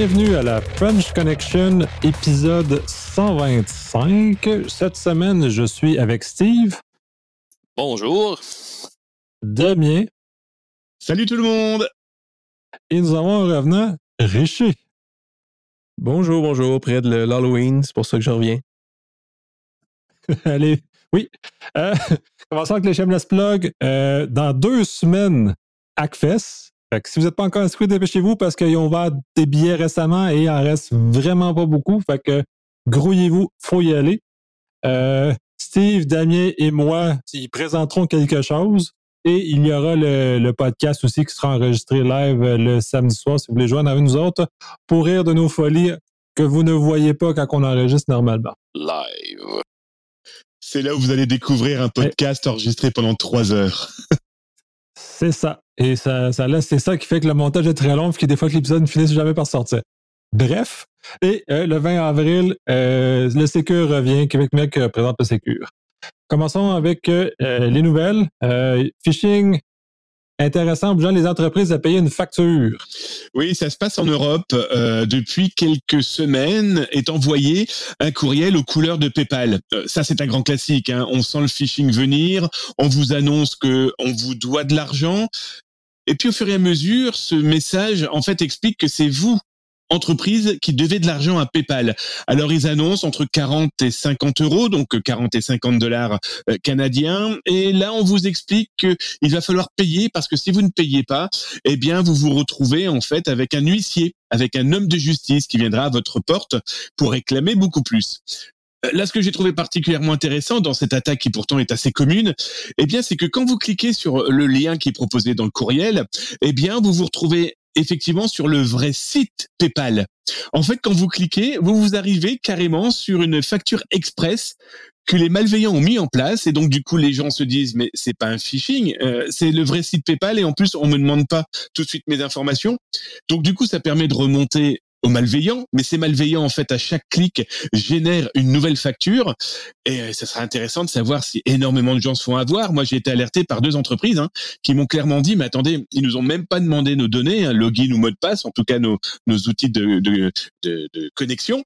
Bienvenue à la French Connection, épisode 125. Cette semaine, je suis avec Steve. Bonjour. Damien. Salut tout le monde. Et nous avons un revenant, Richer. Bonjour, bonjour, près de l'Halloween, c'est pour ça que je reviens. Allez, oui. Euh, commençons avec les Shameless Plug. Euh, dans deux semaines, Hackfest. Fait que si vous n'êtes pas encore inscrit, dépêchez-vous parce qu'ils ont ouvert des billets récemment et il en reste vraiment pas beaucoup. Fait que grouillez-vous, faut y aller. Euh, Steve, Damien et moi, ils présenteront quelque chose. Et il y aura le, podcast aussi qui sera enregistré live le samedi soir si vous voulez joindre avec nous autres pour rire de nos folies que vous ne voyez pas quand on enregistre normalement. Live. C'est là où vous allez découvrir un podcast enregistré pendant trois heures. c'est ça. Et ça, ça c'est ça qui fait que le montage est très long, puis que des fois que l'épisode ne finisse jamais par sortir. Bref, et euh, le 20 avril, euh, le Sécure revient, Québec Mec euh, présente le Sécure. Commençons avec les nouvelles. phishing intéressant obligeant les entreprises à payer une facture. Oui, ça se passe en Europe. Euh, depuis quelques semaines est envoyé un courriel aux couleurs de PayPal. Euh, ça, c'est un grand classique. Hein. On sent le phishing venir. On vous annonce que on vous doit de l'argent. Et puis au fur et à mesure, ce message en fait explique que c'est vous entreprise qui devait de l'argent à PayPal. Alors ils annoncent entre 40 et 50 euros, donc 40 et 50 dollars euh, canadiens. Et là, on vous explique qu'il va falloir payer parce que si vous ne payez pas, eh bien, vous vous retrouvez en fait avec un huissier, avec un homme de justice qui viendra à votre porte pour réclamer beaucoup plus. Euh, là, ce que j'ai trouvé particulièrement intéressant dans cette attaque qui pourtant est assez commune, eh bien, c'est que quand vous cliquez sur le lien qui est proposé dans le courriel, eh bien, vous vous retrouvez effectivement sur le vrai site PayPal. En fait, quand vous cliquez, vous vous arrivez carrément sur une facture express que les malveillants ont mis en place et donc du coup les gens se disent mais c'est pas un phishing, euh, c'est le vrai site PayPal et en plus on me demande pas tout de suite mes informations. Donc du coup ça permet de remonter aux malveillants, mais ces malveillants en fait à chaque clic génèrent une nouvelle facture et euh, ça sera intéressant de savoir si énormément de gens se font avoir. Moi j'ai été alerté par deux entreprises hein, qui m'ont clairement dit mais attendez ils nous ont même pas demandé nos données, hein, login ou mot de passe, en tout cas nos, nos outils de, de, de, de connexion.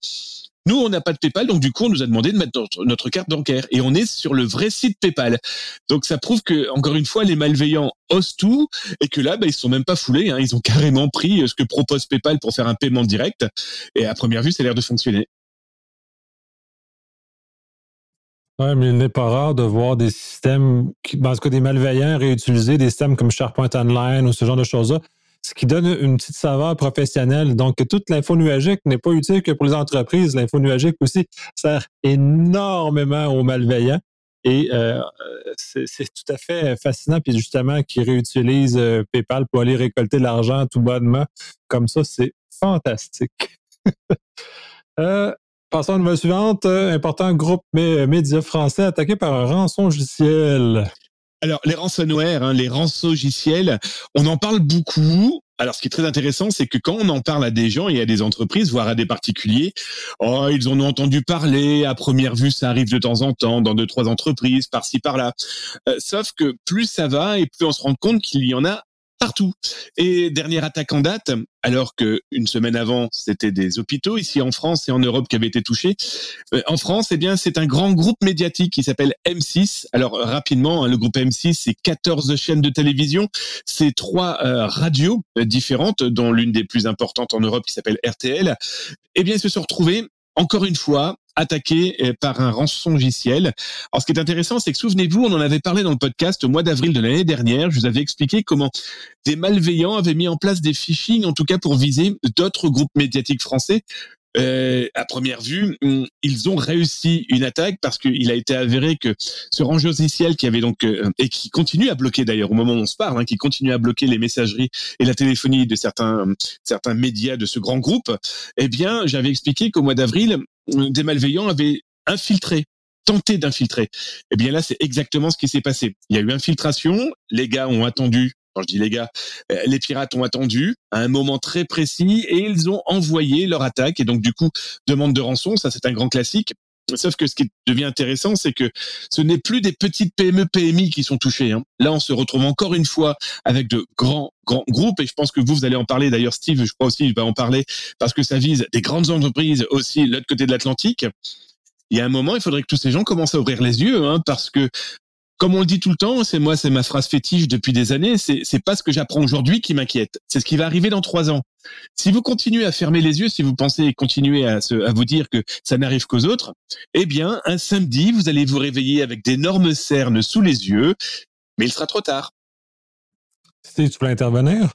Nous, on n'a pas de PayPal, donc du coup, on nous a demandé de mettre notre, carte bancaire. Et on est sur le vrai site PayPal. Donc ça prouve que, encore une fois, les malveillants osent tout et que là, bah, ils sont même pas foulés. Hein. Ils ont carrément pris euh, ce que propose PayPal pour faire un paiement direct. Et à première vue, ça a l'air de fonctionner. Oui, mais il n'est pas rare de voir des systèmes, qui, ben, en tout cas des malveillants réutiliser des systèmes comme SharePoint Online ou ce genre de choses-là ce qui donne une petite saveur professionnelle. Donc, toute l'info nuagique n'est pas utile que pour les entreprises. L'info nuagique aussi sert énormément aux malveillants. Et euh, c'est tout à fait fascinant. Puis justement, qu'ils réutilisent euh, PayPal pour aller récolter l'argent tout bonnement. Comme ça, c'est fantastique. euh, passons à la suivante. Important groupe médias français attaqué par un rançon logiciel. Alors, les ransomware, hein, les rançongiciels, on en parle beaucoup. Alors, ce qui est très intéressant, c'est que quand on en parle à des gens et à des entreprises, voire à des particuliers, oh, ils en ont entendu parler. À première vue, ça arrive de temps en temps dans deux, trois entreprises, par-ci, par-là. Euh, sauf que plus ça va et plus on se rend compte qu'il y en a partout. Et dernière attaque en date, alors que une semaine avant, c'était des hôpitaux ici en France et en Europe qui avaient été touchés. Euh, en France, eh bien, c'est un grand groupe médiatique qui s'appelle M6. Alors rapidement, hein, le groupe M6, c'est 14 chaînes de télévision, c'est trois euh, radios euh, différentes, dont l'une des plus importantes en Europe qui s'appelle RTL. Eh bien, ils se sont retrouvés encore une fois, attaqué euh, par un rançongiciel. Alors, ce qui est intéressant, c'est que souvenez-vous, on en avait parlé dans le podcast au mois d'avril de l'année dernière. Je vous avais expliqué comment des malveillants avaient mis en place des phishing, en tout cas pour viser d'autres groupes médiatiques français. Euh, à première vue, hum, ils ont réussi une attaque parce qu'il a été avéré que ce rançongiciel qui avait donc euh, et qui continue à bloquer d'ailleurs au moment où on se parle, hein, qui continue à bloquer les messageries et la téléphonie de certains certains médias de ce grand groupe, eh bien, j'avais expliqué qu'au mois d'avril, des malveillants avaient infiltré tenté d'infiltrer. Eh bien là, c'est exactement ce qui s'est passé. Il y a eu infiltration, les gars ont attendu, quand je dis les gars, euh, les pirates ont attendu à un moment très précis et ils ont envoyé leur attaque et donc du coup, demande de rançon, ça c'est un grand classique. Sauf que ce qui devient intéressant, c'est que ce n'est plus des petites PME, PMI qui sont touchées. Hein. Là, on se retrouve encore une fois avec de grands, grands groupes. Et je pense que vous, vous allez en parler. D'ailleurs, Steve, je crois aussi, il va en parler parce que ça vise des grandes entreprises aussi de l'autre côté de l'Atlantique. Il y a un moment, il faudrait que tous ces gens commencent à ouvrir les yeux, hein, parce que comme on le dit tout le temps, c'est moi, c'est ma phrase fétiche depuis des années. C'est, pas ce que j'apprends aujourd'hui qui m'inquiète. C'est ce qui va arriver dans trois ans. Si vous continuez à fermer les yeux, si vous pensez continuer à, à vous dire que ça n'arrive qu'aux autres, eh bien, un samedi, vous allez vous réveiller avec d'énormes cernes sous les yeux, mais il sera trop tard. Si tu peux intervenir?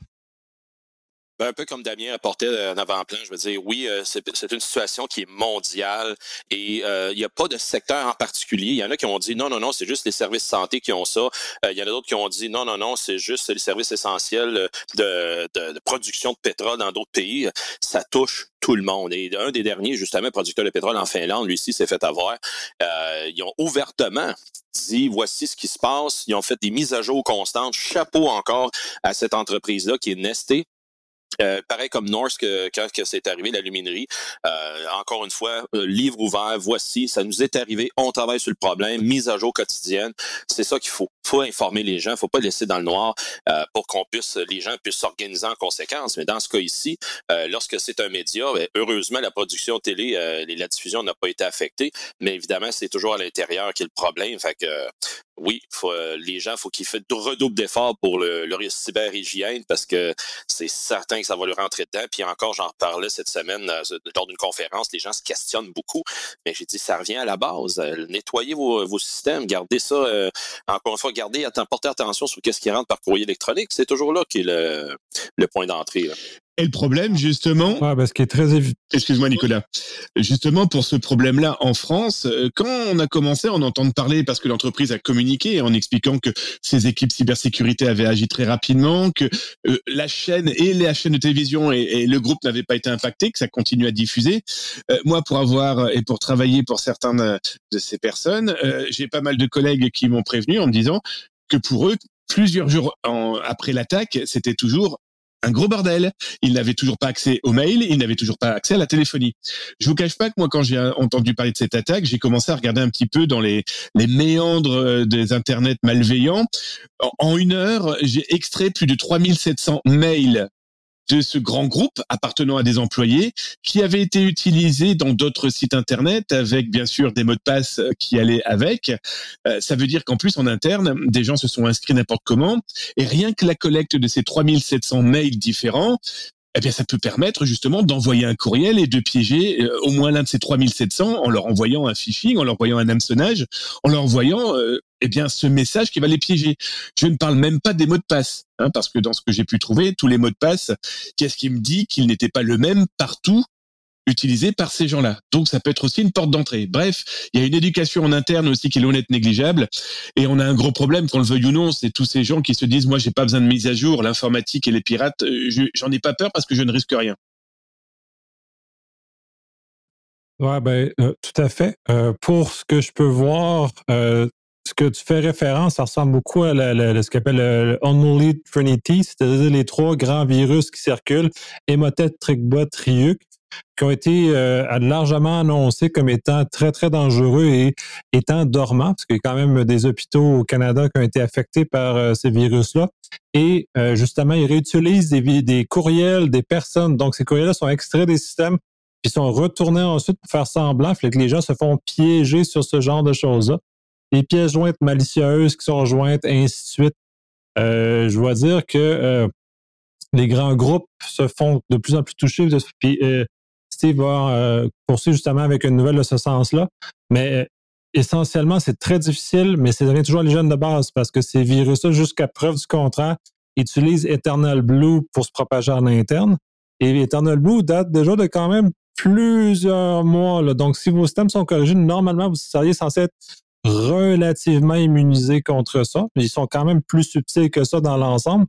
Ben, un peu comme Damien apportait un avant-plan, je veux dire, oui, euh, c'est une situation qui est mondiale et euh, il n'y a pas de secteur en particulier. Il y en a qui ont dit non, non, non, c'est juste les services santé qui ont ça. Euh, il y en a d'autres qui ont dit non, non, non, c'est juste les services essentiels de, production de pétrole dans d'autres pays. Ça touche tout le monde. Et un des derniers, justement, producteur de pétrole en Finlande, lui aussi, s'est fait avoir. Euh, ils ont ouvertement dit voici ce qui se passe. Ils ont fait des mises à jour constantes. Chapeau encore à cette entreprise-là qui est nestée euh, pareil comme Norse que, quand que c'est arrivé la luminerie. Euh, encore une fois, euh, livre ouvert, voici, ça nous est arrivé, on travaille sur le problème, mise à jour quotidienne. C'est ça qu'il faut. Faut informer les gens, faut pas laisser dans le noir euh, pour qu'on puisse, les gens puissent s'organiser en conséquence. Mais dans ce cas ici, lorsque c'est un média, ben, heureusement, la production télé, la diffusion n'a pas été affectée, mais évidemment, c'est toujours à l'intérieur qui est le problème. Fait que oui, faut, les gens, faut qu'ils fassent redouble d'efforts pour le, leur cyber-hygiène parce que c'est certain que ça va leur rentrer dedans. Puis encore, j'en parlais cette semaine euh, lors d'une conférence, les gens se questionnent beaucoup. Mais j'ai dit, ça revient à la base. Euh, nettoyez vos, vos, systèmes, gardez ça. Euh, encore une fois, portez attention sur ce qui rentre par courrier électronique. C'est toujours là qui est le, le point d'entrée. Et le problème, justement. Ouais, parce qu'il est très Excuse-moi, Nicolas. Justement, pour ce problème-là en France, euh, quand on a commencé à en entendre parler, parce que l'entreprise a communiqué en expliquant que ses équipes cybersécurité avaient agi très rapidement, que euh, la chaîne et les chaînes de télévision et, le groupe n'avaient pas été impactés, que ça continue à diffuser. Euh, moi, pour avoir et pour travailler pour certaines de ces personnes, j'ai pas mal de collègues qui m'ont prévenu en me disant que pour eux, plusieurs jours après l'attaque, c'était toujours un gros bordel. Il n'avait toujours pas accès aux mails, il n'avait toujours pas accès à la téléphonie. Je vous cache pas que moi, quand j'ai entendu parler de cette attaque, j'ai commencé à regarder un petit peu dans les, méandres euh, des internets malveillants. En une heure, j'ai extrait plus de 3700 mails de ce grand groupe appartenant à des employés qui avait été utilisé dans d'autres sites internet avec bien sûr des mots de passe qui allaient avec. Euh, ça veut dire qu'en plus en interne, des gens se sont inscrits n'importe comment et rien que la collecte de ces 3700 mails différents, eh bien, ça peut permettre justement d'envoyer un courriel et de piéger euh, au moins l'un de ces 3700 en leur envoyant un phishing, en leur envoyant un hameçonnage, en leur envoyant euh, eh bien ce message qui va les piéger. Je ne parle même pas des mots de passe, hein, parce que dans ce que j'ai pu trouver, tous les mots de passe, qu'est-ce qui me dit qu'ils n'étaient pas le même partout utilisé par ces gens-là. Donc ça peut être aussi une porte d'entrée. Bref, il y a une éducation en interne aussi qui est honnête négligeable et on a un gros problème qu'on le veuille ou non, c'est tous ces gens qui se disent moi j'ai pas besoin de mise à jour, l'informatique et les pirates, euh, j'en ai pas peur parce que je ne risque rien. Ouais, ben, euh, tout à fait. Euh, pour ce que je peux voir, ce que tu fais référence, ça ressemble beaucoup à ce qu'on appelle le Unholy Trinity, c'est-à-dire les trois grands virus qui circulent, Emotet, Trickbot, Ryuk, qui ont été euh, largement annoncés comme étant très, très dangereux et étant dormants, parce qu'il y a quand même des hôpitaux au Canada qui ont été affectés par euh, ces virus-là. Et euh, justement, ils réutilisent des, courriels des personnes. Donc, ces courriels-là sont extraits des systèmes puis sont retournés ensuite pour faire semblant. Fait que les gens se font piéger sur ce genre de choses-là les pièces jointes malicieuses qui sont jointes, ainsi de suite. Je dois dire que les grands groupes se font de plus en plus toucher. Va poursuivre justement avec une nouvelle de ce sens-là. Mais essentiellement, c'est très difficile, mais c'est devient toujours les jeunes de base parce que ces virus-là, jusqu'à preuve du contraire, utilisent Eternal Blue pour se propager en interne. Et Eternal Blue date déjà de quand même plusieurs mois. Donc, si vos systèmes sont corrigés, normalement, vous seriez censé être relativement immunisés contre ça. Ils sont quand même plus subtils que ça dans l'ensemble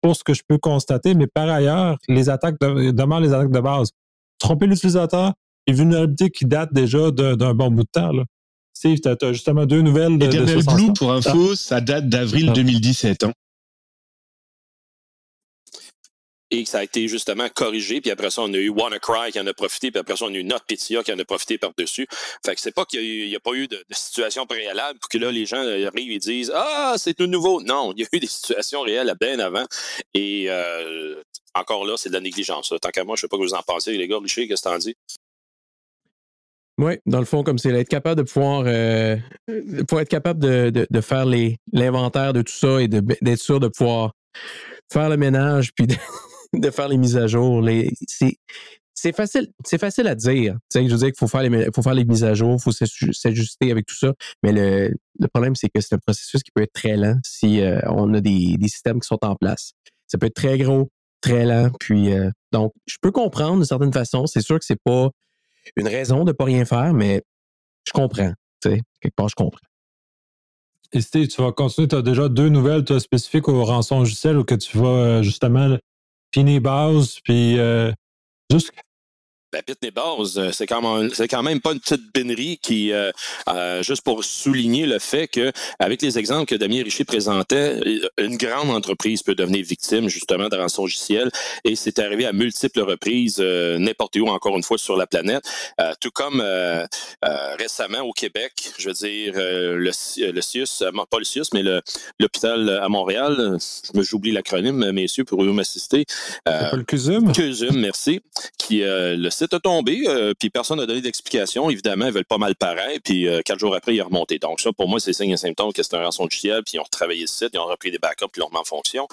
pour ce que je peux constater. Mais par ailleurs, les attaques de, les attaques de base. Tromper l'utilisateur et vulnérabilité qui date déjà d'un bon bout de temps. Là. Steve, tu as, justement deux nouvelles de, Eternal Blue, pour info, ça date d'avril 2017. Ah. Hein. Et que ça a été justement corrigé. Puis après ça, on a eu WannaCry qui en a profité, puis après ça, on a eu NotPetya qui en a profité par-dessus. Fait que c'est pas qu'il n'y a, pas eu de, situation préalable pour que là, les gens arrivent et disent Ah, c'est tout nouveau. Non, il y a eu des situations réelles bien avant. Et euh, encore là, c'est de la négligence. Tant qu'à moi, je sais pas que vous en pensez, les gars. Richer, qu'est-ce que t'en dis? Oui, dans le fond, comme c'est être capable de pouvoir euh, pour être capable de, de, faire l'inventaire de tout ça et d'être sûr de pouvoir faire le ménage puis de, faire les mises à jour. c'est facile, c'est facile à dire. je veux dire qu'il faut faire les, mises à jour, il faut s'ajuster avec tout ça. Mais le, problème, c'est que c'est un processus qui peut être très lent si euh, on a des, systèmes qui sont en place. Ça peut être très gros, très lent. Puis euh, donc, je peux comprendre d'une certaine façon. C'est sûr que c'est pas une raison de ne pas rien faire, mais je comprends. quelque part, je comprends. Et tu vas continuer. Tu as déjà deux nouvelles spécifiques au rançon logiciel où que tu vas euh, justement finir base, puis euh, juste la Pitney Base, euh, c'est quand même c'est quand même pas une petite bénerie qui euh, euh, juste pour souligner le fait que avec les exemples que Damien Richer présentait, une grande entreprise peut devenir victime justement de rançon logiciel et c'est arrivé à multiples reprises n'importe où encore une fois sur la planète, tout comme récemment au Québec, je veux dire le, le CIUS, pas le CIUS mais l'hôpital à Montréal, j'oublie l'acronyme messieurs pour m'assister. le CUSUM? CUSUM, merci, qui le c'est tombé, euh, puis personne n'a donné d'explication. Évidemment, ils veulent pas mal pareil, puis euh, quatre jours après, il est remonté. Donc ça, pour moi, c'est signe et symptôme que c'est un rançon logiciel, puis ils ont retravaillé le site, ils ont repris des backups, puis ils l'ont remis en fonction.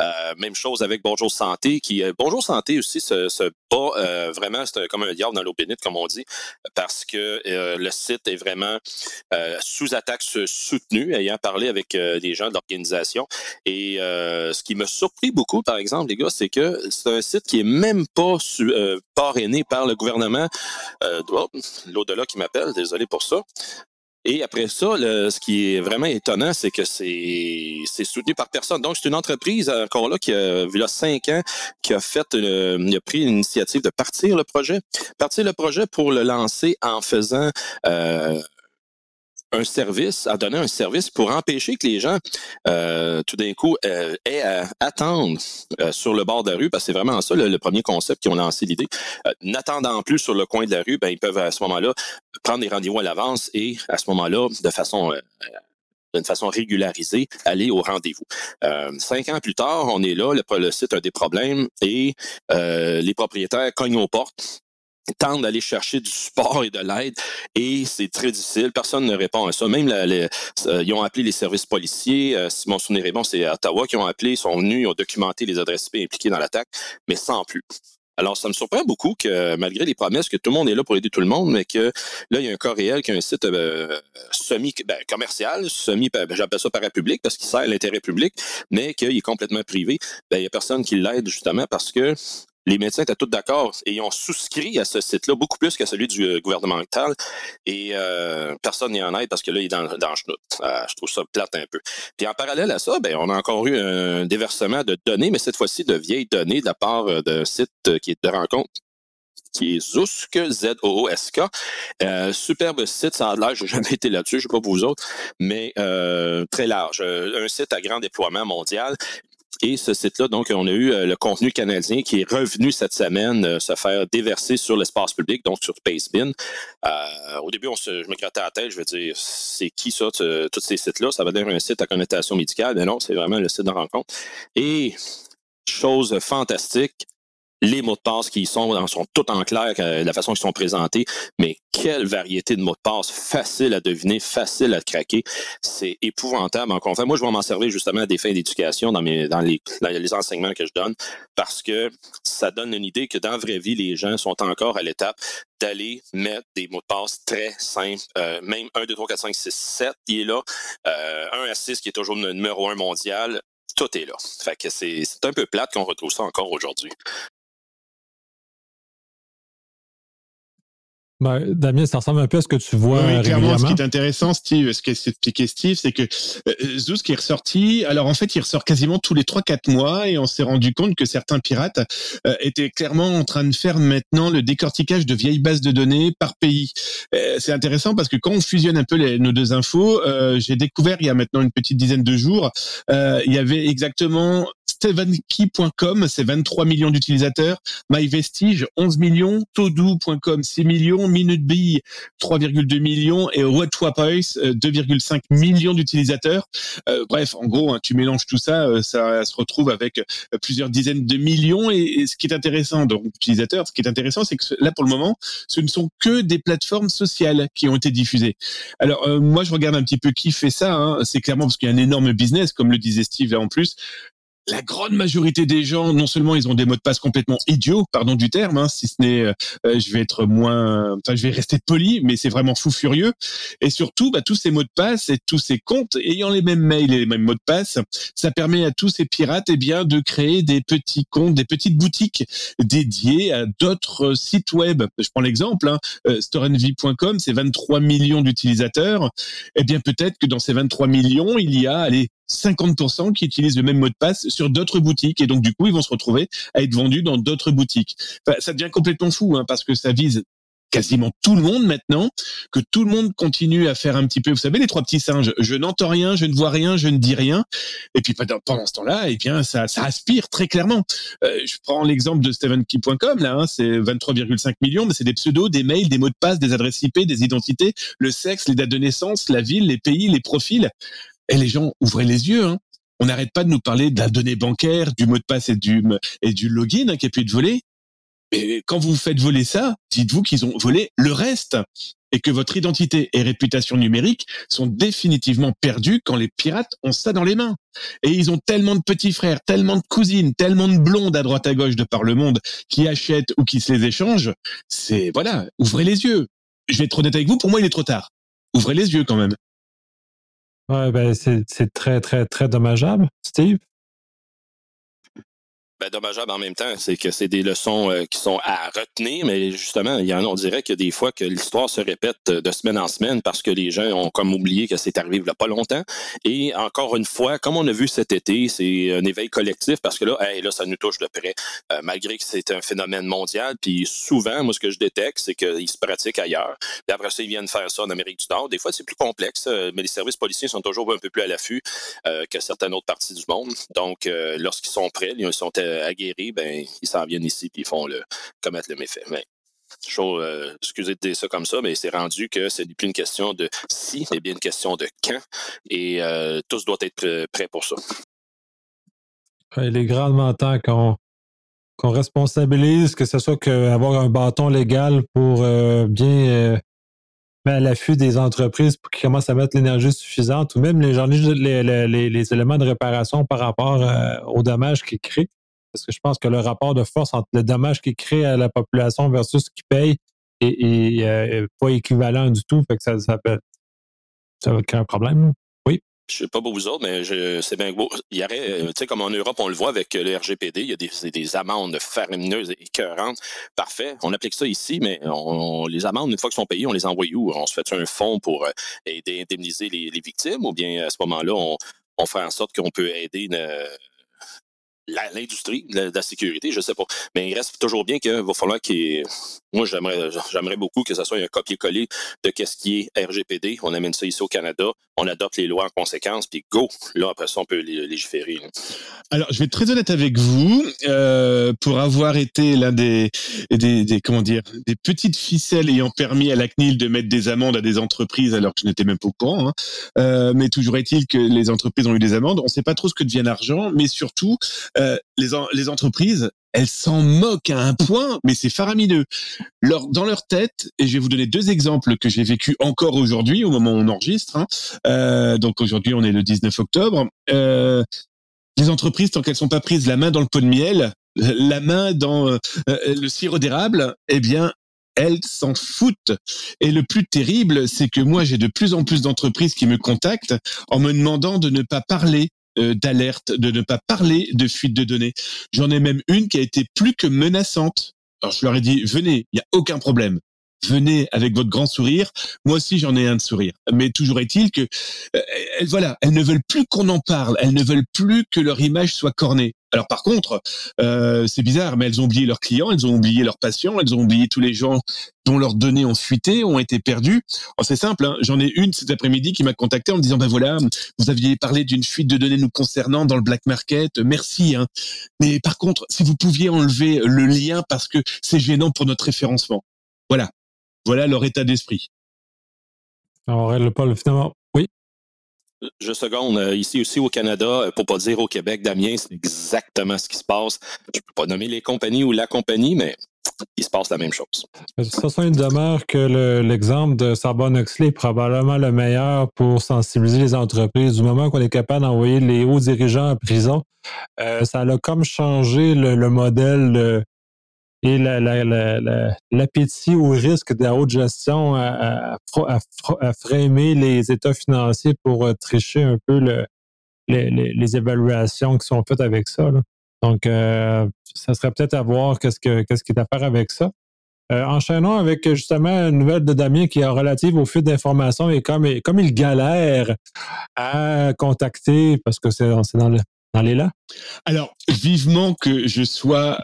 Euh, même chose avec Bonjour Santé, qui Bonjour Santé aussi se, se bat vraiment, c'est comme un diable dans l'eau bénite, comme on dit, parce que le site est vraiment sous attaque soutenue, ayant parlé avec des gens de l'organisation. Et ce qui m'a surpris beaucoup, par exemple, les gars, c'est que c'est un site qui est même pas parrainé par le gouvernement. Euh, L'au-delà qui m'appelle, désolé pour ça. Et après ça, ce qui est vraiment étonnant, c'est que c'est soutenu par personne. Donc, c'est une entreprise, encore là, qui a, y a cinq ans, qui a fait, euh, il a pris l'initiative de partir le projet. Partir le projet pour le lancer en faisant euh, un service, à donner un service pour empêcher que les gens, euh, tout d'un coup, euh, aient à attendre euh, sur le bord de la rue, parce que c'est vraiment ça le, premier concept qui ont lancé l'idée. N'attendant plus sur le coin de la rue, ben, ils peuvent à ce moment-là prendre des rendez-vous à l'avance et à ce moment-là, de façon d'une façon régularisée, aller au rendez-vous. cinq ans plus tard, on est là, le, le site a des problèmes et les propriétaires cognent aux portes tentent d'aller chercher du support et de l'aide et c'est très difficile. Personne ne répond à ça. Même les, euh, ils ont appelé les services policiers. Euh, si mon souvenir est bon, c'est Ottawa qui ont appelé, ils sont venus, ils ont documenté les adresses IP impliquées dans l'attaque, mais sans plus. Alors, ça me surprend beaucoup que malgré les promesses que tout le monde est là pour aider tout le monde, mais que là, il y a un cas réel qui a un site euh, semi ben, semi, ben, j'appelle ça parapublic parce qu'il sert l'intérêt public, mais qu'il est complètement privé. Ben, il n'y a personne qui l'aide justement parce que les médecins étaient tous d'accord et ont souscrit à ce site-là beaucoup plus qu'à celui du euh, gouvernemental. Et euh, personne n'y en aide parce que là, il est dans, dans le. Ah, je trouve ça plate un peu. Puis en parallèle à ça, ben, on a encore eu un déversement de données, mais cette fois-ci de vieilles données de la part euh, d'un site qui est de rencontre qui est Z-O-O-S-K. superbe site, ça a l'air, j'ai jamais été là-dessus, je sais pas pour vous autres, mais très large. un site à grand déploiement mondial. Et ce site-là, donc, on a eu euh, le contenu canadien qui est revenu cette semaine euh, se faire déverser sur l'espace public, donc sur Spacebin. Euh, au début, je me grattais la tête, je vais dire, c'est qui ça, tous ces sites-là? Ça va dire un site à connotation médicale, mais non, c'est vraiment le site de rencontre. Et chose fantastique, les mots de passe qui sont, sont tout en clair, euh, la façon qu'ils sont présentés, mais quelle variété de mots de passe facile à deviner, facile à craquer. C'est épouvantable. Encore enfin, moi, je vais m'en servir justement à des fins d'éducation dans, mes, dans, les, les enseignements que je donne parce que ça donne une idée que dans la vraie vie, les gens sont encore à l'étape d'aller mettre des mots de passe très simples, euh, même 1, 2, 3, 4, 5, 6, 7, il est là. Euh, 1 à 6 qui est toujours le numéro 1 mondial, tout est là. Fait que c'est un peu plate qu'on retrouve ça encore aujourd'hui. Ben, Damien, ça ressemble un peu à ce que tu vois oui, clairement, ce qui est intéressant, Steve, ce expliqué Steve, c'est que euh, Zeus qui est ressorti, alors en fait, il ressort quasiment tous les 3-4 mois et on s'est rendu compte que certains pirates euh, étaient clairement en train de faire maintenant le décortiquage de vieilles bases de données par pays. Euh, c'est intéressant parce que quand on fusionne un peu les, nos deux infos, j'ai découvert il y a maintenant une petite dizaine de jours, il y avait exactement stevenkey.com, c'est 23 millions d'utilisateurs. MyVestige, 11 millions. Todoo.com, 6 millions. MinuteBee, 3,2 millions. Et WhatWapois, 2,5 millions d'utilisateurs. bref, en gros, hein, tu mélanges tout ça, ça se retrouve avec plusieurs dizaines de millions. Et, ce qui est intéressant, donc utilisateurs, ce qui est intéressant, c'est que là, pour le moment, ce ne sont que des plateformes sociales qui ont été diffusées. Alors, moi, je regarde un petit peu qui fait ça. Hein. C'est clairement parce qu'il y a un énorme business, comme le disait Steve en plus la grande majorité des gens, non seulement ils ont des mots de passe complètement idiots, pardon du terme, hein, si ce n'est, euh, euh, je vais être moins, enfin je vais rester poli, mais c'est vraiment fou furieux. Et surtout, bah, tous ces mots de passe et tous ces comptes ayant les mêmes mails et les mêmes mots de passe, ça permet à tous ces pirates, eh bien, de créer des petits comptes, des petites boutiques dédiées à d'autres sites web. Je prends l'exemple, hein, euh, storenvy.com, c'est 23 millions d'utilisateurs. Eh bien, peut-être que dans ces 23 millions, il y a, allez, 50% qui utilisent le même mot de passe sur d'autres boutiques et donc du coup ils vont se retrouver à être vendus dans d'autres boutiques. ça devient complètement fou hein, parce que ça vise quasiment tout le monde maintenant, que tout le monde continue à faire un petit peu, vous savez, les trois petits singes, je n'entends rien, je ne vois rien, je ne dis rien. Et puis pendant ce temps-là, eh bien, ça, ça aspire très clairement. Euh, je prends l'exemple de StevenKey.com, là, hein, c'est 23,5 millions, mais c'est des pseudos, des mails, des mots de passe, des adresses IP, des identités, le sexe, les dates de naissance, la ville, les pays, les profils. Et les gens, ouvrez les yeux. Hein. On n'arrête pas de nous parler de la donnée bancaire, du mot de passe et du, et du login hein, qui a pu être volé. Mais quand vous faites voler ça, dites-vous qu'ils ont volé le reste et que votre identité et réputation numérique sont définitivement perdues quand les pirates ont ça dans les mains. Et ils ont tellement de petits frères, tellement de cousines, tellement de blondes à droite à gauche de par le monde qui achètent ou qui se les échangent. C'est, voilà, ouvrez les yeux. Je vais être honnête avec vous, pour moi, il est trop tard. Ouvrez les yeux quand même. Ouais, ben c'est très, très, très dommageable. Steve? Ben, dommageable en même temps, c'est que c'est des leçons euh, qui sont à retenir, mais justement, il y en, on dirait que des fois que l'histoire se répète de semaine en semaine parce que les gens ont comme oublié que c'est arrivé il a pas longtemps. Et encore une fois, comme on a vu cet été, c'est un éveil collectif parce que là, là, ça nous touche de près, euh, malgré que c'est un phénomène mondial. Puis souvent, moi, ce que je détecte, c'est qu'ils se pratiquent ailleurs. Puis après ça, ils viennent faire ça en Amérique du Nord. Des fois, c'est plus complexe, euh, mais les services policiers sont toujours un peu plus à l'affût que certaines autres parties du monde. Donc, lorsqu'ils sont prêts, ils sont aguerris, ben, ils s'en viennent ici et ils font le, commettre le méfait. Mais, euh, excusez de dire ça comme ça, mais c'est rendu que c'est plus une question de si, mais bien une question de quand. Et euh, tous doivent être prêts pour ça. Il est grandement temps qu'on responsabilise, que ce soit qu'avoir un bâton légal pour euh, bien mettre à l'affût des entreprises pour qu'ils commencent à mettre l'énergie suffisante ou même les, les, les, éléments de réparation par rapport aux dommages qu'ils créent. Parce que je pense que le rapport de force entre le dommage qui crée à la population versus ce qui paye est, euh, pas équivalent du tout. Fait que ça, ça, peut, ça va créer un problème. Oui. Je sais pas pour vous autres, mais c'est bien beau. Il y aurait, euh, tu sais, comme en Europe, on le voit avec le RGPD, il y a des, des amendes faramineuses et écœurantes. Parfait. On applique ça ici, mais on, les amendes, une fois qu'elles sont payées, on les envoie où? On se fait un fonds pour euh, aider, indemniser les, victimes? Ou bien à ce moment-là, on, on fait en sorte qu'on peut aider l'industrie de la sécurité, je sais pas. Mais il reste toujours bien qu'il va falloir qu'il Moi, j'aimerais, j'aimerais beaucoup que ce soit un copier-coller de qu'est-ce qui est RGPD. On amène ça ici au Canada, on adopte les lois en conséquence, puis go! Là, après ça, on peut légiférer. Alors, je vais être très honnête avec vous. Euh, pour avoir été l'un des, des, comment dire, des petites ficelles ayant permis à la CNIL de mettre des amendes à des entreprises alors que je n'étais même pas au courant, hein. euh, mais toujours est-il que les entreprises ont eu des amendes. On ne sait pas trop ce que devient l'argent, mais surtout, euh, les, les entreprises, elles s'en moquent à un point, mais c'est faramineux. Leur, dans leur tête, et je vais vous donner deux exemples que j'ai vécu encore aujourd'hui, au moment où on enregistre. Hein. Euh, donc aujourd'hui, on est le 19 octobre. Euh, les entreprises, tant qu'elles sont pas prises la main dans le pot de miel, la main dans euh, le sirop d'érable, eh bien, elles s'en foutent. Et le plus terrible, c'est que moi, j'ai de plus en plus d'entreprises qui me contactent en me demandant de ne pas parler euh, d'alerte, de ne pas parler de fuite de données. J'en ai même une qui a été plus que menaçante. Alors je leur ai dit, venez, il n'y a aucun problème. Venez avec votre grand sourire. Moi aussi, j'en ai un de sourire. Mais toujours est-il que, euh, voilà, elles ne veulent plus qu'on en parle. Elles ne veulent plus que leur image soit cornée. Alors par contre, euh, c'est bizarre, mais elles ont oublié leurs clients, elles ont oublié leurs patients, elles ont oublié tous les gens dont leurs données ont fuité, ont été perdues. c'est simple, hein. j'en ai une cet après-midi qui m'a contacté en me disant ben voilà, vous aviez parlé d'une fuite de données nous concernant dans le black market, merci. Hein. Mais par contre, si vous pouviez enlever le lien parce que c'est gênant pour notre référencement. Voilà, voilà leur état d'esprit. Alors, pas finalement. Oui. Je seconde. Euh, ici aussi au Canada, euh, pour pas dire au Québec, Damien, c'est exactement ce qui se passe. Je peux pas nommer les compagnies ou la compagnie, mais il se passe la même chose. Ça sent une demeure que l'exemple de Sarbonne Oxley est probablement le meilleur pour sensibiliser les entreprises. Du moment qu'on est capable d'envoyer les hauts dirigeants en prison, euh, ça a comme changé le, modèle et l'appétit au risque de la haute gestion à, à, framer les états financiers pour euh, tricher un peu les, évaluations qui sont faites avec ça. Donc, euh, ça serait peut-être à voir qu'est-ce, que, qu'est-ce à faire avec ça. Euh, enchaînons avec justement une nouvelle de Damien qui est relative au fil d'informations et comme, comme il galère à contacter, parce que c'est, dans, dans les là. Alors, vivement que je sois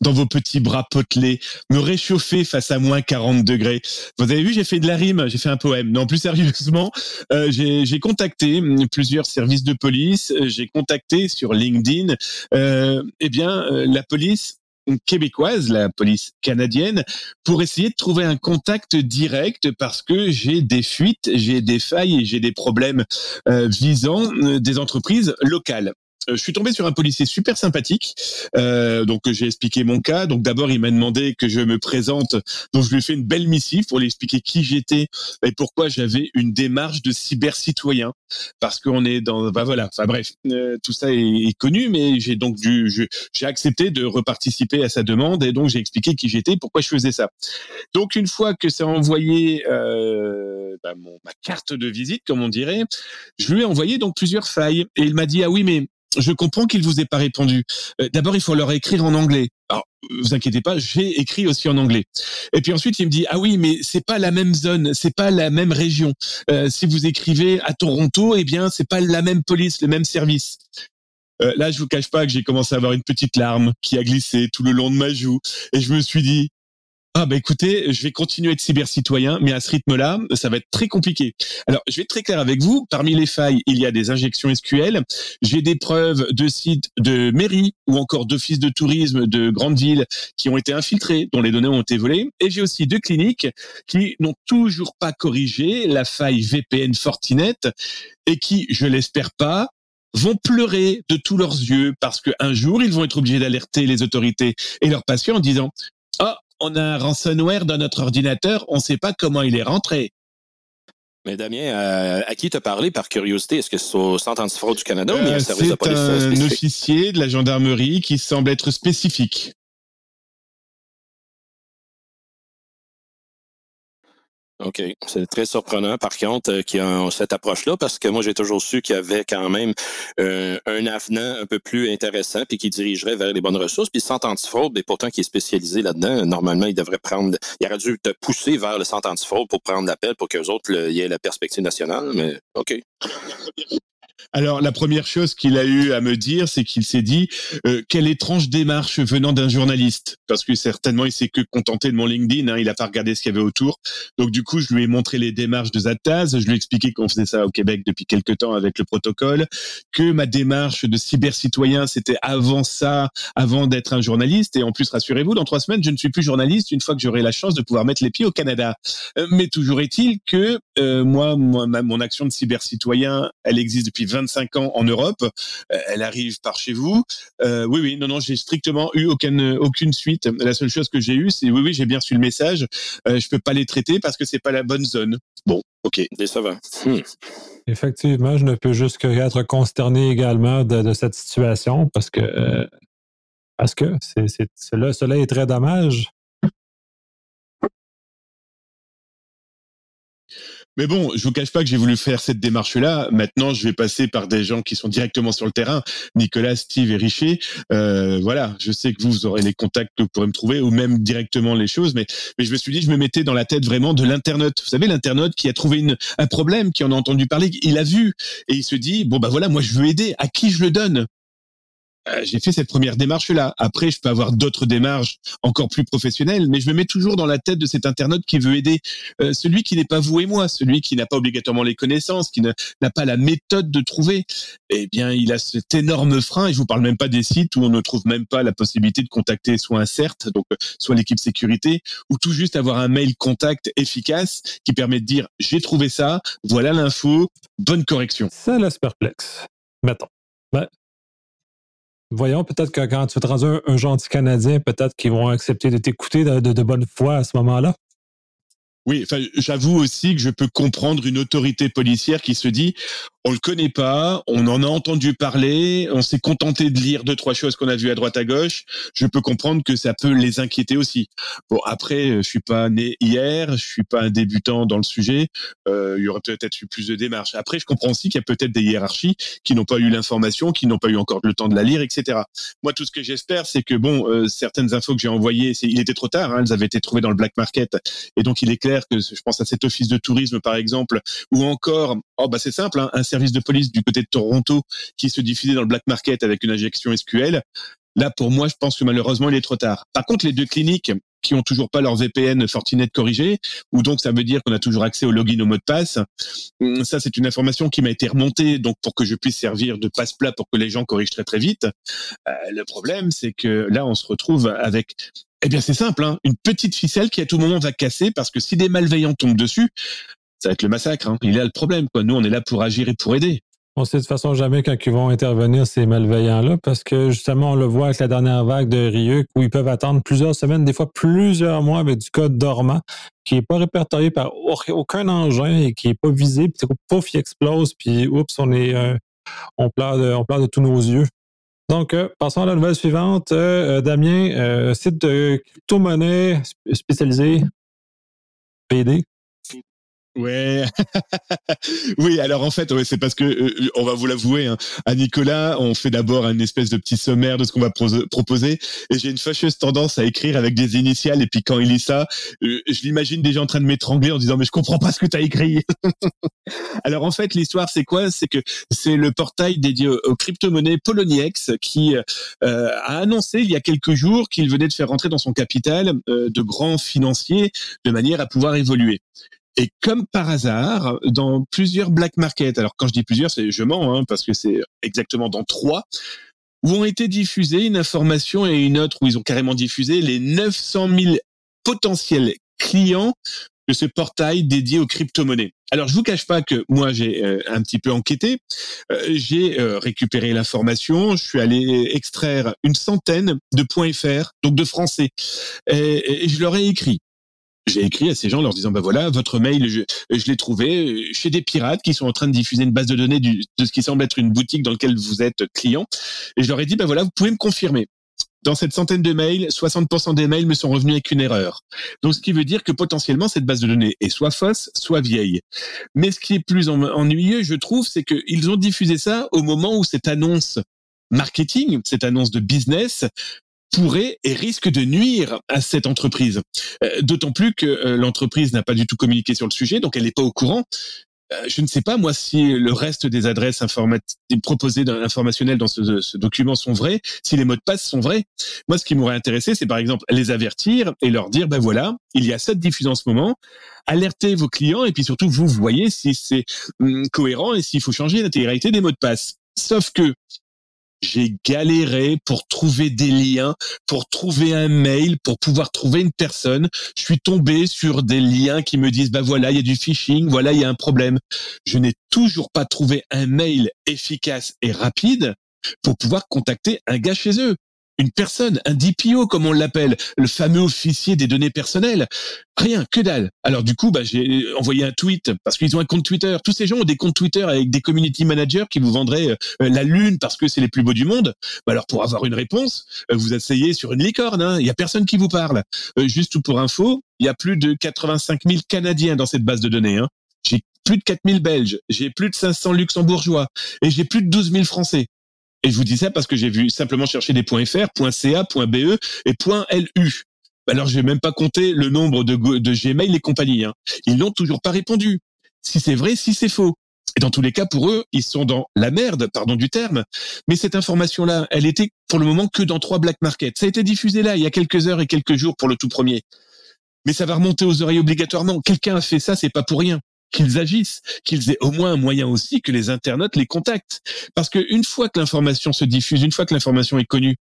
dans vos petits bras potelés, me réchauffer face à moins 40 degrés. Vous avez vu, j'ai fait de la rime, j'ai fait un poème. Non, plus sérieusement, euh, j'ai contacté plusieurs services de police, j'ai contacté sur LinkedIn, euh, eh bien, euh, la police québécoise, la police canadienne, pour essayer de trouver un contact direct parce que j'ai des fuites, j'ai des failles et j'ai des problèmes euh, visant des entreprises locales. Euh, je suis tombé sur un policier super sympathique. Euh, donc j'ai expliqué mon cas. Donc d'abord il m'a demandé que je me présente. Donc je lui ai fait une belle missive pour lui expliquer qui j'étais et pourquoi j'avais une démarche de cyber-citoyen. Parce qu'on est dans, bah voilà. Enfin bref, euh, tout ça est, connu, mais j'ai donc dû, j'ai accepté de reparticiper à sa demande et donc j'ai expliqué qui j'étais, pourquoi je faisais ça. Donc une fois que c'est envoyé euh, bah, mon, ma carte de visite, comme on dirait, je lui ai envoyé donc plusieurs failles et il m'a dit ah oui mais je comprends qu'il vous ait pas répondu. Euh, d'abord, il faut leur écrire en anglais. Alors, vous inquiétez pas, j'ai écrit aussi en anglais. Et puis ensuite, il me dit ah oui, mais c'est pas la même zone, c'est pas la même région. Euh, si vous écrivez à Toronto, eh bien, c'est pas la même police, le même service. Euh, là, je vous cache pas que j'ai commencé à avoir une petite larme qui a glissé tout le long de ma joue, et je me suis dit ah bah écoutez, je vais continuer à être cyber-citoyen, mais à ce rythme-là, ça va être très compliqué. Alors, je vais être très clair avec vous. Parmi les failles, il y a des injections SQL. J'ai des preuves de sites de mairie ou encore d'offices de tourisme de grandes villes qui ont été infiltrés, dont les données ont été volées. Et j'ai aussi deux cliniques qui n'ont toujours pas corrigé la faille VPN Fortinet et qui, je l'espère pas, vont pleurer de tous leurs yeux parce qu'un jour, ils vont être obligés d'alerter les autorités et leurs patients en disant Ah, on a un ransomware dans notre ordinateur, on ne sait pas comment il est rentré. Mais Damien, euh, à qui t'as parlé par curiosité? Est-ce que c'est au Centre antifraude du Canada ou un service de police euh, C'est un officier de la gendarmerie qui semble être spécifique. OK. C'est très surprenant, par contre, euh, qu'il y ait cette approche-là, parce que moi, j'ai toujours su qu'il y avait quand même euh, un avenant un peu plus intéressant, puis qui dirigerait vers les bonnes ressources. Puis le centre antifraude, et pourtant qui est spécialisé là-dedans, normalement, il devrait prendre, il aurait dû te pousser vers le centre antifraude pour prendre l'appel pour qu'eux autres, ait la perspective nationale, mais OK. Alors, la première chose qu'il a eu à me dire, c'est qu'il s'est dit euh, quelle étrange démarche venant d'un journaliste, parce que certainement il s'est que contenté de mon LinkedIn, hein, il a pas regardé ce qu'il y avait autour. Donc du coup, je lui ai montré les démarches de Zataz, je lui ai expliqué qu'on faisait ça au Québec depuis quelques temps avec le protocole, que ma démarche de cyber-citoyen, c'était avant ça, avant d'être un journaliste. Et en plus, rassurez-vous, dans trois semaines, je ne suis plus journaliste une fois que j'aurai la chance de pouvoir mettre les pieds au Canada. Euh, mais toujours est-il que euh, moi, moi mon action de cyber-citoyen, elle existe depuis 25 ans en Europe. Euh, elle arrive par chez vous. Euh, oui, oui, non, non, j'ai strictement eu aucune, aucune suite. La seule chose que j'ai eue, c'est oui, oui, j'ai bien reçu le message. Euh, je peux pas les traiter parce que c'est pas la bonne zone. Bon, ok. Décevant. Hmm. Effectivement, je ne peux juste être consterné également de, cette situation parce que euh, parce que c'est, cela, cela est très dommage. Mais bon, je vous cache pas que j'ai voulu faire cette démarche-là. Maintenant, je vais passer par des gens qui sont directement sur le terrain. Nicolas, Steve et Richer. Euh, voilà, je sais que vous, aurez les contacts que vous pourrez me trouver ou même directement les choses. Mais, je me suis dit, je me mettais dans la tête vraiment de l'internaute. Vous savez, l'internaute qui a trouvé un problème, qui en a entendu parler, il a vu et il se dit, bon, bah voilà, moi, je veux aider. À qui je le donne? Euh, j'ai fait cette première démarche-là. Après, je peux avoir d'autres démarches encore plus professionnelles, mais je me mets toujours dans la tête de cet internaute qui veut aider euh, celui qui n'est pas vous et moi, celui qui n'a pas obligatoirement les connaissances, qui n'a pas la méthode de trouver. Eh bien, il a cet énorme frein. Et je vous parle même pas des sites où on ne trouve même pas la possibilité de contacter soit un CERT, donc euh, soit l'équipe sécurité, ou tout juste avoir un mail contact efficace qui permet de dire j'ai trouvé ça, voilà l'info, bonne correction. Ça laisse perplexe. Mettons. Ben, Voyons, peut-être que quand tu rends un, gentil Canadien, peut-être qu'ils vont accepter de t'écouter de, bonne foi à ce moment-là. Oui, j'avoue aussi que je peux comprendre une autorité policière qui se dit on le connaît pas, on en a entendu parler, on s'est contenté de lire deux trois choses qu'on a vues à droite à gauche. Je peux comprendre que ça peut les inquiéter aussi. Bon, après, je suis pas né hier, je suis pas un débutant dans le sujet. Euh, il y aurait peut-être eu plus de démarches. Après, je comprends aussi qu'il y a peut-être des hiérarchies qui n'ont pas eu l'information, qui n'ont pas eu encore le temps de la lire, etc. Moi, tout ce que j'espère, c'est que bon, euh, certaines infos que j'ai envoyées, il était trop tard. Hein, elles avaient été trouvées dans le black market, et donc il est clair que je pense à cet office de tourisme par exemple, ou encore, oh bah c'est simple, hein, un service de police du côté de Toronto qui se diffusait dans le black market avec une injection SQL. Là, pour moi, je pense que malheureusement, il est trop tard. Par contre, les deux cliniques qui ont toujours pas leur VPN Fortinet corrigé, ou donc ça veut dire qu'on a toujours accès au login au mot de passe. Hum, ça, c'est une information qui m'a été remontée, donc pour que je puisse servir de passe-plat pour que les gens corrigent très très vite. Euh, le problème, c'est que là, on se retrouve avec eh bien, c'est simple, hein, une petite ficelle qui à tout moment va casser parce que si des malveillants tombent dessus, ça va être le massacre. Hein. Il là le problème. Quoi. Nous, on est là pour agir et pour aider. On sait de toute façon jamais quand ils vont intervenir, ces malveillants-là, parce que justement, on le voit avec la dernière vague de Rieux, où ils peuvent attendre plusieurs semaines, des fois plusieurs mois avec du code dormant, qui n'est pas répertorié par aucun engin et qui n'est pas visé, puis pouf, il explose, puis oups, on est euh, on, pleure de, on pleure de tous nos yeux. Donc, euh, passons à la nouvelle suivante. Euh, Damien, site de crypto-monnaie spécialisé PD. Ouais, oui. Alors en fait, ouais, c'est parce que euh, on va vous l'avouer, hein, à Nicolas, on fait d'abord un espèce de petit sommaire de ce qu'on va proposer, et j'ai une fâcheuse tendance à écrire avec des initiales, et puis quand il lit ça, euh, je l'imagine déjà en train de m'étrangler en disant mais je comprends pas ce que tu as écrit. Alors en fait, l'histoire c'est quoi? C'est que c'est le portail dédié aux, crypto-monnaies Poloniex qui euh, a annoncé il y a quelques jours qu'il venait de faire rentrer dans son capital de grands financiers de manière à pouvoir évoluer. Et comme par hasard, dans plusieurs black markets, alors quand je dis plusieurs, c'est je mens, hein, parce que c'est exactement dans trois, où ont été diffusées une information et une autre où ils ont carrément diffusé les 900 000 potentiels clients de ce portail dédié aux crypto-monnaies. Alors, je vous cache pas que moi, j'ai euh, un petit peu enquêté. Euh, j'ai euh, récupéré l'information. Je suis allé extraire une centaine de .fr, donc de français, et, et je leur ai écrit j'ai écrit à ces gens en leur disant bah voilà votre mail je, je l'ai trouvé chez des pirates qui sont en train de diffuser une base de données du, de ce qui semble être une boutique dans laquelle vous êtes client et je leur ai dit bah voilà vous pouvez me confirmer dans cette centaine de mails, 60% des mails me sont revenus avec une erreur. Donc, ce qui veut dire que potentiellement, cette base de données est soit fausse, soit vieille. Mais ce qui est plus ennuyeux, je trouve, c'est qu'ils ont diffusé ça au moment où cette annonce marketing, cette annonce de business, pourrait et risque de nuire à cette entreprise. Euh, d'autant plus que euh, l'entreprise n'a pas du tout communiqué sur le sujet, donc elle n'est pas au courant. Euh, je ne sais pas moi si le reste des adresses proposées informationnelles dans ce, document sont vraies, si les mots de passe sont vrais. Moi, ce qui m'aurait intéressé, c'est par exemple les avertir et leur dire ben voilà, il y a cette diffusion en ce moment. Alertez vos clients et puis surtout vous voyez si c'est hum, cohérent et s'il faut changer l'intégralité des mots de passe. Sauf que j'ai galéré pour trouver des liens, pour trouver un mail, pour pouvoir trouver une personne. Je suis tombé sur des liens qui me disent, bah voilà, il y a du phishing, voilà, il y a un problème. Je n'ai toujours pas trouvé un mail efficace et rapide pour pouvoir contacter un gars chez eux une personne, un DPO comme on l'appelle, le fameux officier des données personnelles. Rien, que dalle. Alors du coup, bah, j'ai envoyé un tweet parce qu'ils ont un compte Twitter. Tous ces gens ont des comptes Twitter avec des community managers qui vous vendraient euh, la lune parce que c'est les plus beaux du monde. Bah, alors pour avoir une réponse, euh, vous asseyez sur une licorne. Hein. Il y a personne qui vous parle. Euh, juste pour info, il y a plus de 85 000 Canadiens dans cette base de données. Hein. j'ai plus de 4000 Belges, j'ai plus de 500 luxembourgeois et j'ai plus de 12 000 Français. Et je vous dis ça parce que j'ai vu simplement chercher des .fr, .ca, .be et .lu. Alors, je vais même pas compter le nombre de, de Gmail et compagnie. Hein. Ils n'ont toujours pas répondu. Si c'est vrai, si c'est faux. Et dans tous les cas, pour eux, ils sont dans la merde, pardon du terme. Mais cette information-là, elle était pour le moment que dans trois black markets. Ça a été diffusé là, il y a quelques heures et quelques jours pour le tout premier. Mais ça va remonter aux oreilles obligatoirement. Quelqu'un a fait ça, c'est pas pour rien qu'ils agissent, qu'ils aient au moins un moyen aussi que les internautes les contactent. Parce qu'une fois que l'information se diffuse, une fois que l'information est connue,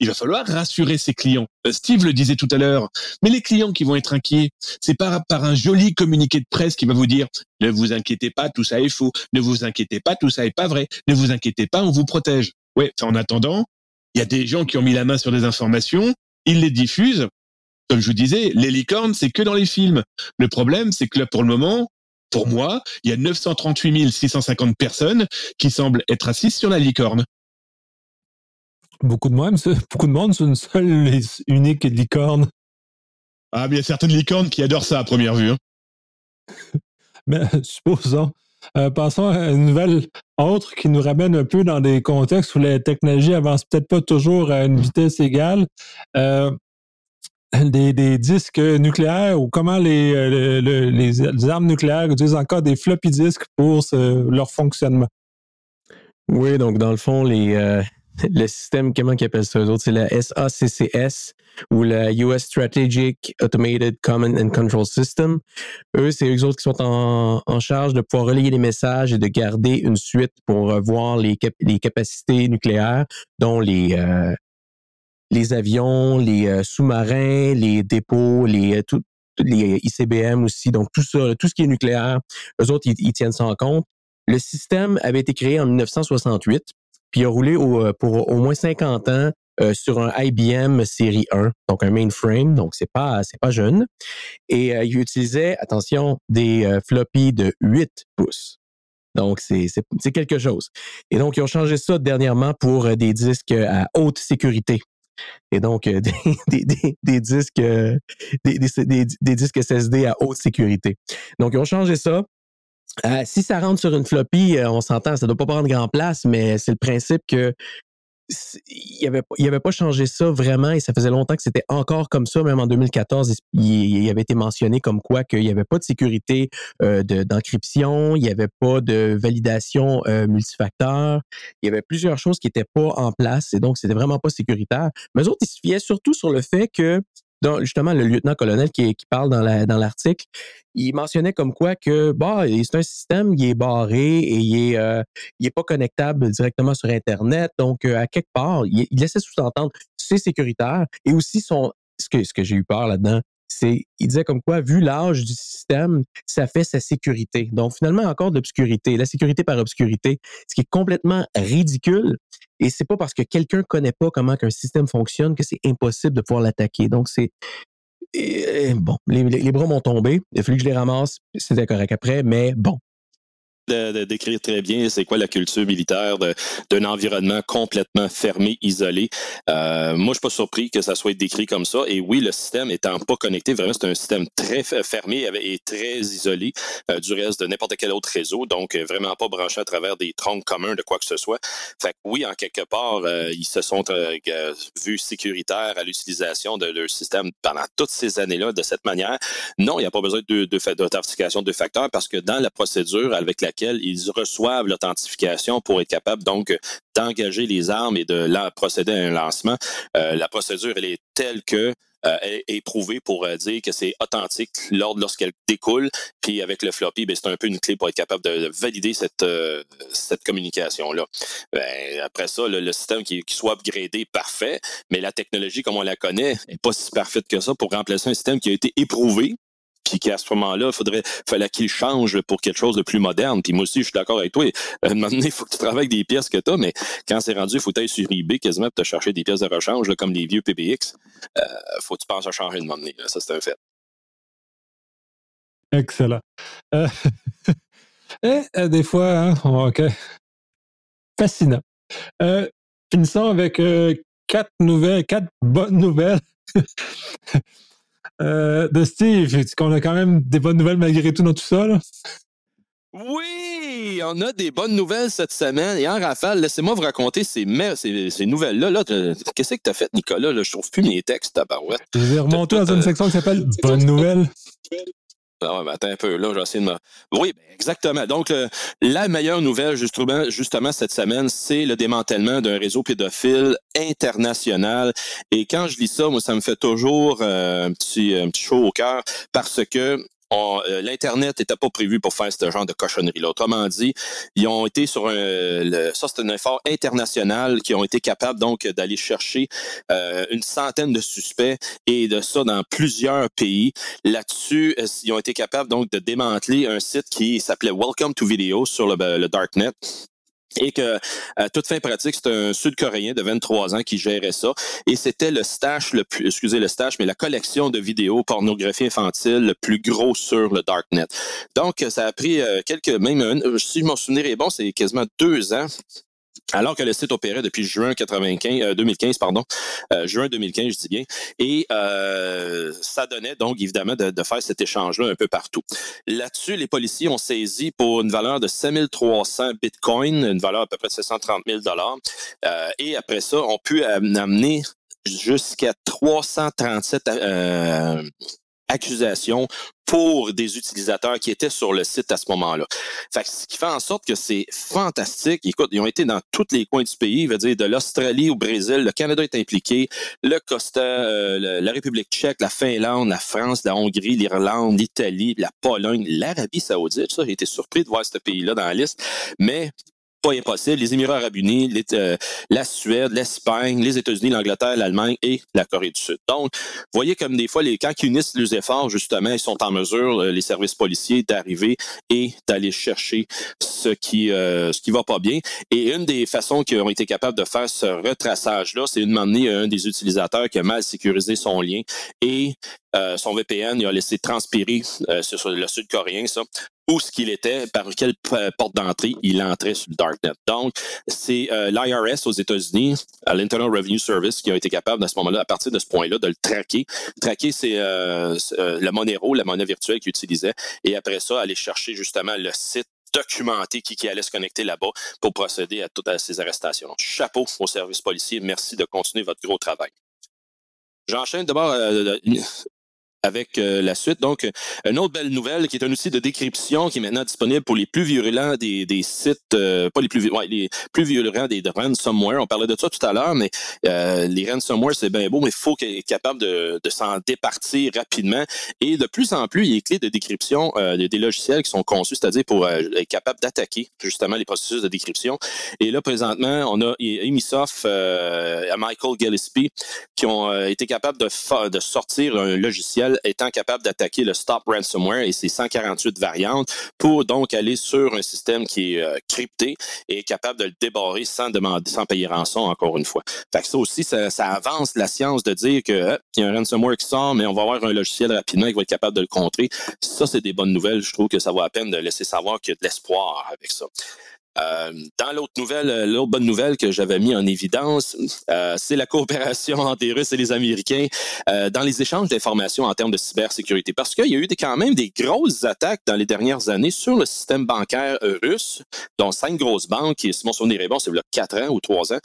il va falloir rassurer ses clients. Euh, Steve le disait tout à l'heure, mais les clients qui vont être inquiets, c'est pas par un joli communiqué de presse qui va vous dire ne vous inquiétez pas, tout ça est faux, ne vous inquiétez pas, tout ça est pas vrai, ne vous inquiétez pas, on vous protège. Ouais, en attendant, il y a des gens qui ont mis la main sur des informations, ils les diffusent. Comme je vous disais, les licornes, c'est que dans les films. Le problème, c'est que là, pour le moment, pour moi, il y a 938 650 personnes qui semblent être assises sur la licorne. Beaucoup de monde, beaucoup de monde sur une seule et unique licorne. Ah, mais il y a certaines licornes qui adorent ça à première vue. Hein. mais supposons. Euh, passons à une nouvelle autre qui nous ramène un peu dans des contextes où la technologie avance peut-être pas toujours à une vitesse égale. Euh, des, disques nucléaires ou comment les, euh, les, armes nucléaires utilisent encore des floppy disks pour leur fonctionnement. Oui, donc dans le fond, les, euh, le système, comment ils appellent ça eux autres, c'est la SACCS ou la US Strategic Automated Command and Control System. Eux, c'est eux autres qui sont en, en, charge de pouvoir relayer les messages et de garder une suite pour voir les, les capacités nucléaires, dont les, euh, les avions, les euh, sous-marins, les dépôts, les, euh, tout, les ICBM aussi, donc tout ça, tout ce qui est nucléaire, eux autres, ils, tiennent ça en compte. Le système avait été créé en 1968, puis a roulé euh, pour au moins 50 ans sur un IBM série 1, donc un mainframe, donc c'est pas c'est pas jeune. Et il utilisait, attention, des floppies de 8 pouces. Donc, c'est quelque chose. Et donc, ils ont changé ça dernièrement pour des disques à haute sécurité. Et donc, euh, des, disques, euh, SSD à haute sécurité. Donc, ils ont changé ça. Euh, si ça rentre sur une floppy, on s'entend, ça ne doit pas prendre grand place, mais c'est le principe que il avait, il avait pas changé ça vraiment et ça faisait longtemps que c'était encore comme ça. Même en 2014, il, avait été mentionné comme quoi qu'il n'y avait pas de sécurité euh, d'encryption, il n'y avait pas de validation euh, multifacteur. Il y avait plusieurs choses qui n'étaient pas en place et donc c'était vraiment pas sécuritaire. Mais eux autres, ils se fiaient surtout sur le fait que justement, le lieutenant-colonel qui, qui, parle dans l'article, il mentionnait comme quoi que bah, c'est un système, il est barré et il est, euh, il pas connectable directement sur Internet. Donc, euh, à quelque part, il, laissait sous-entendre c'est sécuritaire. Et aussi, son, ce que, ce que j'ai eu peur là-dedans, c'est, il disait comme quoi, vu l'âge du système, ça fait sa sécurité. Donc, finalement, encore d'obscurité, la sécurité par obscurité, ce qui est complètement ridicule. Et c'est pas parce que quelqu'un connaît pas comment qu'un système fonctionne que c'est impossible de pouvoir l'attaquer. Donc, c'est, bon, les, les, bras m'ont tombé. Il a fallu que je les ramasse. C'était correct après, mais bon, de, décrire très bien c'est quoi la culture militaire d'un environnement complètement fermé, isolé. Euh, moi, je suis pas surpris que ça soit décrit comme ça. Et oui, le système étant pas connecté, vraiment, c'est un système très fermé et très isolé euh, du reste de n'importe quel autre réseau. Donc, euh, vraiment pas branché à travers des troncs communs de quoi que ce soit. Fait que oui, en quelque part, ils se sont vus sécuritaires à l'utilisation de leur système pendant toutes ces années-là de cette manière. Non, il n'y a pas besoin d'authentification de, de, de facteurs parce que dans la procédure avec laquelle ils reçoivent l'authentification pour être capables donc d'engager les armes et de procéder à un lancement. Euh, la procédure, elle est telle que euh, est prouvée pour euh, dire que c'est authentique lorsqu'elle découle. Puis avec le floppy, ben, c'est un peu une clé pour être capable de valider cette, cette communication-là. Ben, après ça, le, système qui, qui, soit upgradé, parfait, mais la technologie comme on la connaît n'est pas si parfaite que ça pour remplacer un système qui a été éprouvé puis qu'à ce moment-là, il faudrait, fallait qu'il change pour quelque chose de plus moderne. Puis moi aussi, je suis d'accord avec toi. À un moment donné, il faut que tu travailles avec des pièces que tu as, mais quand c'est rendu, il faut aller sur eBay quasiment pour te chercher des pièces de rechange, comme les vieux PBX. Euh, faut que tu penses à changer de moment donné. Ça, c'est un fait. Excellent. Euh, euh, des fois, hein, OK. Fascinant. Euh, finissons avec quatre nouvelles, quatre bonnes nouvelles. Euh, de Steve, qu'on a quand même des bonnes nouvelles malgré tout dans tout ça. Oui, on a des bonnes nouvelles cette semaine. Et en rafale, laissez-moi vous raconter ces, ces, nouvelles-là. Là, Qu'est-ce que tu as fait, Nicolas? Là, je trouve plus mes textes, tabarouette. Je vais remonter dans une section qui s'appelle Bonnes nouvelles. Ah ouais, attends un peu, là, j'essaie de me. Oui, ben, exactement. Donc, la meilleure nouvelle, justement, justement cette semaine, c'est le démantèlement d'un réseau pédophile international. Et quand je lis ça, moi, ça me fait toujours euh, un, petit, un petit chaud au cœur parce que euh, l'Internet n'était pas prévu pour faire ce genre de cochonnerie-là. Autrement dit, ils ont été sur un, le, ça c'est un effort international qui ont été capables donc d'aller chercher euh, une centaine de suspects et de ça dans plusieurs pays. Là-dessus, ils ont été capables donc de démanteler un site qui s'appelait Welcome to Video sur le, le Darknet et que à toute fin pratique, c'est un Sud-Coréen de 23 ans qui gérait ça. Et c'était le stash, le plus, excusez le stash, mais la collection de vidéos pornographie infantile le plus gros sur le Darknet. Donc, ça a pris euh, quelques, même, si je m'en souviens bon, c'est quasiment deux ans alors que le site opérait depuis juin 95, 2015, euh, pardon, euh, juin 2015, je dis bien, et euh, ça donnait donc évidemment de, faire cet échange-là un peu partout. Là-dessus, les policiers ont saisi pour une valeur de 5300 bitcoins, une valeur à peu près de 630 000 dollars, et après ça, on pu amener jusqu'à 337 accusations pour des utilisateurs qui étaient sur le site à ce moment-là. Fait ce qui fait en sorte que c'est fantastique. Écoute, ils ont été dans tous les coins du pays, veut dire de l'Australie au Brésil, le Canada est impliqué, le Costa, euh, la République tchèque, la Finlande, la France, la Hongrie, l'Irlande, l'Italie, la Pologne, l'Arabie saoudite. Ça, j'ai été surpris de voir ce pays-là dans la liste. Mais pas impossible. Les Émirats arabes unis, euh, la Suède, l'Espagne, les États-Unis, l'Angleterre, l'Allemagne et la Corée du Sud. Donc, voyez comme des fois, les, quand ils unissent leurs efforts, justement, ils sont en mesure, euh, les services policiers, d'arriver et d'aller chercher ce qui euh, ce qui va pas bien. Et une des façons qu'ils ont été capables de faire ce retraçage-là, c'est de demander un des utilisateurs qui a mal sécurisé son lien et son VPN, il a laissé transpirer sur le sud-coréen ça où ce qu'il était, par quelle porte d'entrée il entrait sur le Darknet. Donc, c'est euh, l'IRS aux États-Unis, l'Internal Revenue Service, qui a été capable à ce moment-là, à partir de ce point-là, de le traquer. Traquer, c'est euh, euh, le Monero, la monnaie virtuelle qu'il utilisait, et après ça, aller chercher justement le site documenté qui, qui allait se connecter là-bas pour procéder à toutes ces arrestations. Chapeau aux services policiers. Merci de continuer votre gros travail. J'enchaîne d'abord avec euh, la suite. Donc, une autre belle nouvelle qui est un outil de décryption qui est maintenant disponible pour les plus virulents des, des sites, euh, pas les plus, ouais, les plus virulents des ransomware. On parlait de ça tout à l'heure, mais euh, les ransomware, c'est bien beau, mais il faut qu'il soit capable de, de s'en départir rapidement. Et de plus en plus, il y a des clés de décryption des logiciels qui sont conçus, c'est-à-dire pour être capable d'attaquer justement les processus de décryption. Et là, présentement, on a Emisoft, Michael Gillespie, qui ont été capables de, de sortir un logiciel étant capable d'attaquer le Stop Ransomware et ses 148 variantes pour donc aller sur un système qui est euh, crypté et capable de le débarrer sans demander, sans payer rançon encore une fois. Fait que ça aussi, ça, avance la science de dire que il y a un ransomware qui sort, mais on va avoir un logiciel rapidement qui va être capable de le contrer. Ça, c'est des bonnes nouvelles. Je trouve que ça vaut la peine de laisser savoir qu'il y a de l'espoir avec ça. Euh, dans l'autre nouvelle, euh, l'autre bonne nouvelle que j'avais mis en évidence, euh, c'est la coopération entre les Russes et les Américains dans les échanges d'informations en termes de cybersécurité. Parce qu'il y a eu quand même des grosses attaques dans les dernières années sur le système bancaire russe, dont cinq grosses banques, qui, si mon souvenir est bon, c'est quatre ans ou trois ans,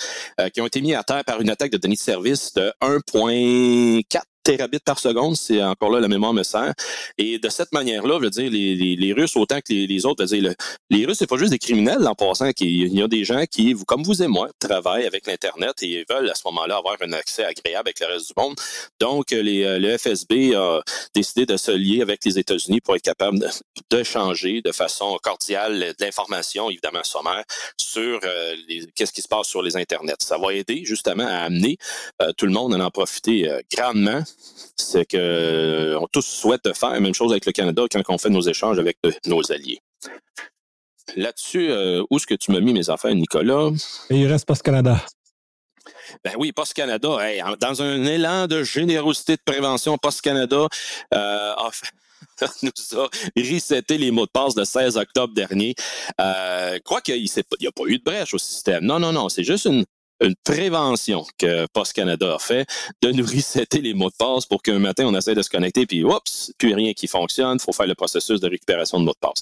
qui ont été mis à terre par une attaque de données de service de 1,4 terabits par seconde, c'est encore là la mémoire me sert. Et de cette manière-là, je veux dire, les, Russes autant que les, autres, je veux dire, les Russes, c'est pas juste des criminels en passant. Il y a des gens qui, comme vous et moi, travaillent avec l'Internet et veulent à ce moment-là avoir un accès agréable avec le reste du monde. Donc, euh, le FSB a décidé de se lier avec les États-Unis pour être capable de, de, façon cordiale de l'information, évidemment sommaire, sur euh, qu'est-ce qui se passe sur les Internets. Ça va aider justement à amener euh, tout le monde à en profiter grandement c'est qu'on euh, tous souhaite faire la même chose avec le Canada quand on fait nos échanges avec nos alliés. Là-dessus, euh, où est-ce que tu m'as mis mes affaires, Nicolas? Et il reste Post-Canada. Ben oui, Post-Canada, dans un élan de générosité de prévention, Post-Canada euh, nous a reseté les mots de passe le 16 octobre dernier. Euh, quoi qu'il n'y a pas eu de brèche au système. Non, non, non, c'est juste une, une prévention que Post Canada a fait de nous resetter les mots de passe pour qu'un matin on essaie de se connecter puis oups, plus rien qui fonctionne, faut faire le processus de récupération de mots de passe.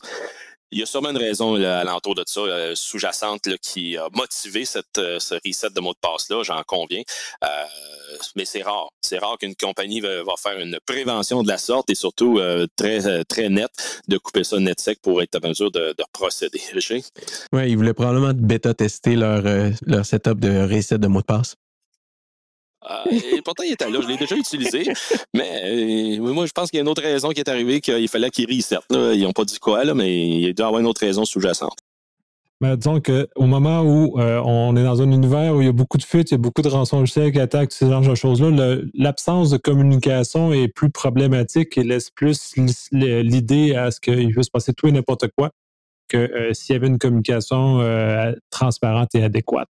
Il y a sûrement une raison alentour de ça, euh, sous-jacente, qui a motivé cette, euh, ce reset de mot de passe-là, j'en conviens. Euh, mais c'est rare. C'est rare qu'une compagnie va, faire une prévention de la sorte et surtout très, très nette de couper ça net sec pour être en mesure de, de procéder. Oui, ils voulaient probablement bêta-tester leur, leur setup de reset de mot de passe. Euh, et pourtant, il était là. Je l'ai déjà utilisé. mais euh, moi, je pense qu'il y a une autre raison qui est arrivée qu'il fallait qu'ils reset. Ils n'ont pas dit quoi, là, mais il doit y avoir une autre raison sous-jacente. Mais disons qu'au moment où euh, on est dans un univers où il y a beaucoup de fuites, il y a beaucoup de rançongiciels qui attaquent ce genre de choses-là, l'absence de communication est plus problématique et laisse plus l'idée à ce qu'il peut se passer tout et n'importe quoi que s'il y avait une communication transparente et adéquate.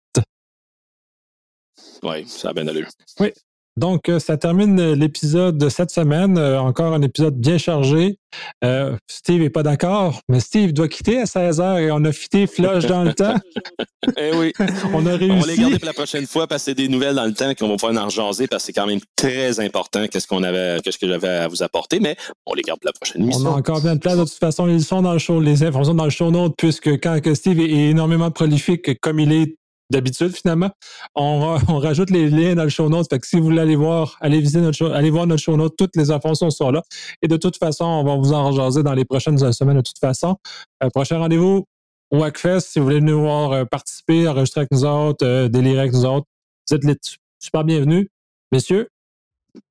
Oui, ça a bien allé. Oui. Donc, euh, ça termine l'épisode de cette semaine. Euh, encore un épisode bien chargé. Euh, Steve n'est pas d'accord, mais Steve doit quitter à 16h et on a fité flush dans le temps. eh oui. on a réussi. On va les garder pour la prochaine fois parce que c'est des nouvelles dans le temps qu'on va pouvoir en jaser parce que c'est quand même très important qu'est-ce qu'on avait, qu'est-ce que j'avais à vous apporter, mais on les garde pour la prochaine émission. On a encore bien de place. De toute façon, ils sont dans le show, les informations dans le show notes, puisque quand Steve est énormément prolifique comme il est d'habitude, finalement. On, on, rajoute les liens dans le show notes. Fait que si vous voulez aller voir, allez visiter notre show, allez voir notre show notes. Toutes les informations sont là. Et de toute façon, on va vous en rejaser dans les prochaines semaines de toute façon. Euh, prochain rendez-vous au WACFest. Si vous voulez nous voir euh, participer, enregistrer avec nous autres, euh, délirer avec nous autres, vous êtes les super bienvenus. Messieurs,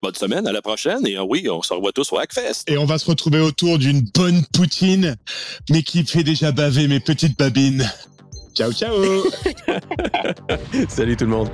Bonne semaine, à la prochaine. Et oui, on se revoit tous au Hackfest. Et on va se retrouver autour d'une bonne poutine, mais qui fait déjà baver mes petites babines. Ciao, ciao. Salut tout le monde